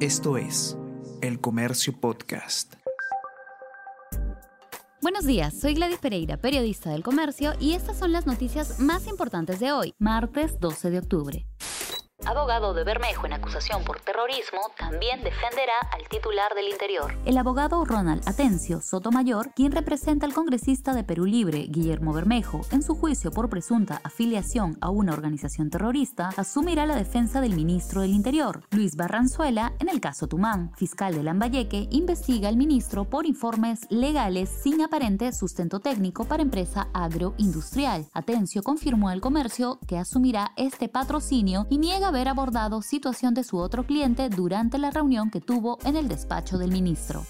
Esto es El Comercio Podcast. Buenos días, soy Gladys Pereira, periodista del Comercio, y estas son las noticias más importantes de hoy, martes 12 de octubre abogado de Bermejo en acusación por terrorismo, también defenderá al titular del Interior. El abogado Ronald Atencio Sotomayor, quien representa al congresista de Perú Libre, Guillermo Bermejo, en su juicio por presunta afiliación a una organización terrorista, asumirá la defensa del ministro del Interior, Luis Barranzuela, en el caso Tumán. Fiscal de Lambayeque investiga al ministro por informes legales sin aparente sustento técnico para empresa agroindustrial. Atencio confirmó al comercio que asumirá este patrocinio y niega haber abordado situación de su otro cliente durante la reunión que tuvo en el despacho del ministro.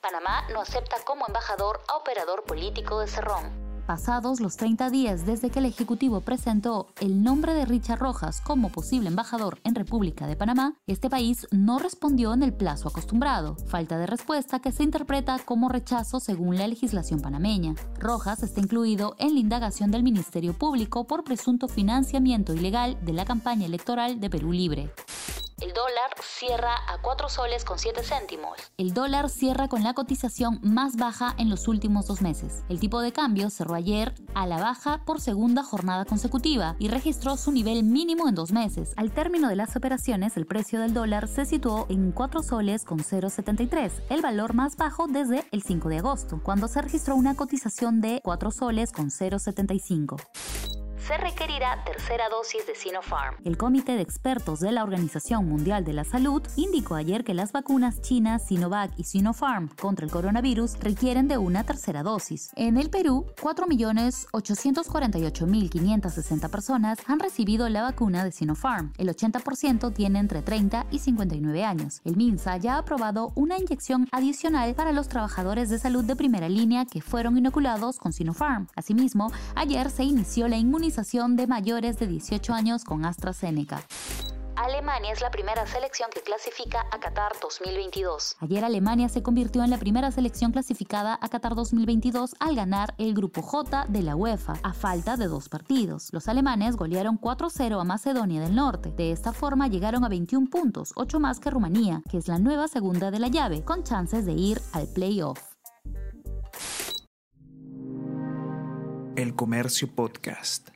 Panamá no acepta como embajador a operador político de Cerrón. Pasados los 30 días desde que el Ejecutivo presentó el nombre de Richard Rojas como posible embajador en República de Panamá, este país no respondió en el plazo acostumbrado, falta de respuesta que se interpreta como rechazo según la legislación panameña. Rojas está incluido en la indagación del Ministerio Público por presunto financiamiento ilegal de la campaña electoral de Perú Libre. El dólar cierra a 4 soles con 7 céntimos. El dólar cierra con la cotización más baja en los últimos dos meses. El tipo de cambio cerró ayer a la baja por segunda jornada consecutiva y registró su nivel mínimo en dos meses. Al término de las operaciones, el precio del dólar se situó en 4 soles con 0,73, el valor más bajo desde el 5 de agosto, cuando se registró una cotización de 4 soles con 0,75 se requerirá tercera dosis de Sinopharm. El Comité de Expertos de la Organización Mundial de la Salud indicó ayer que las vacunas chinas Sinovac y Sinopharm contra el coronavirus requieren de una tercera dosis. En el Perú, 4.848.560 personas han recibido la vacuna de Sinopharm. El 80% tiene entre 30 y 59 años. El MINSA ya ha aprobado una inyección adicional para los trabajadores de salud de primera línea que fueron inoculados con Sinopharm. Asimismo, ayer se inició la inmunización de mayores de 18 años con AstraZeneca. Alemania es la primera selección que clasifica a Qatar 2022. Ayer Alemania se convirtió en la primera selección clasificada a Qatar 2022 al ganar el grupo J de la UEFA a falta de dos partidos. Los alemanes golearon 4-0 a Macedonia del Norte. De esta forma llegaron a 21 puntos, 8 más que Rumanía, que es la nueva segunda de la llave, con chances de ir al playoff. El Comercio Podcast.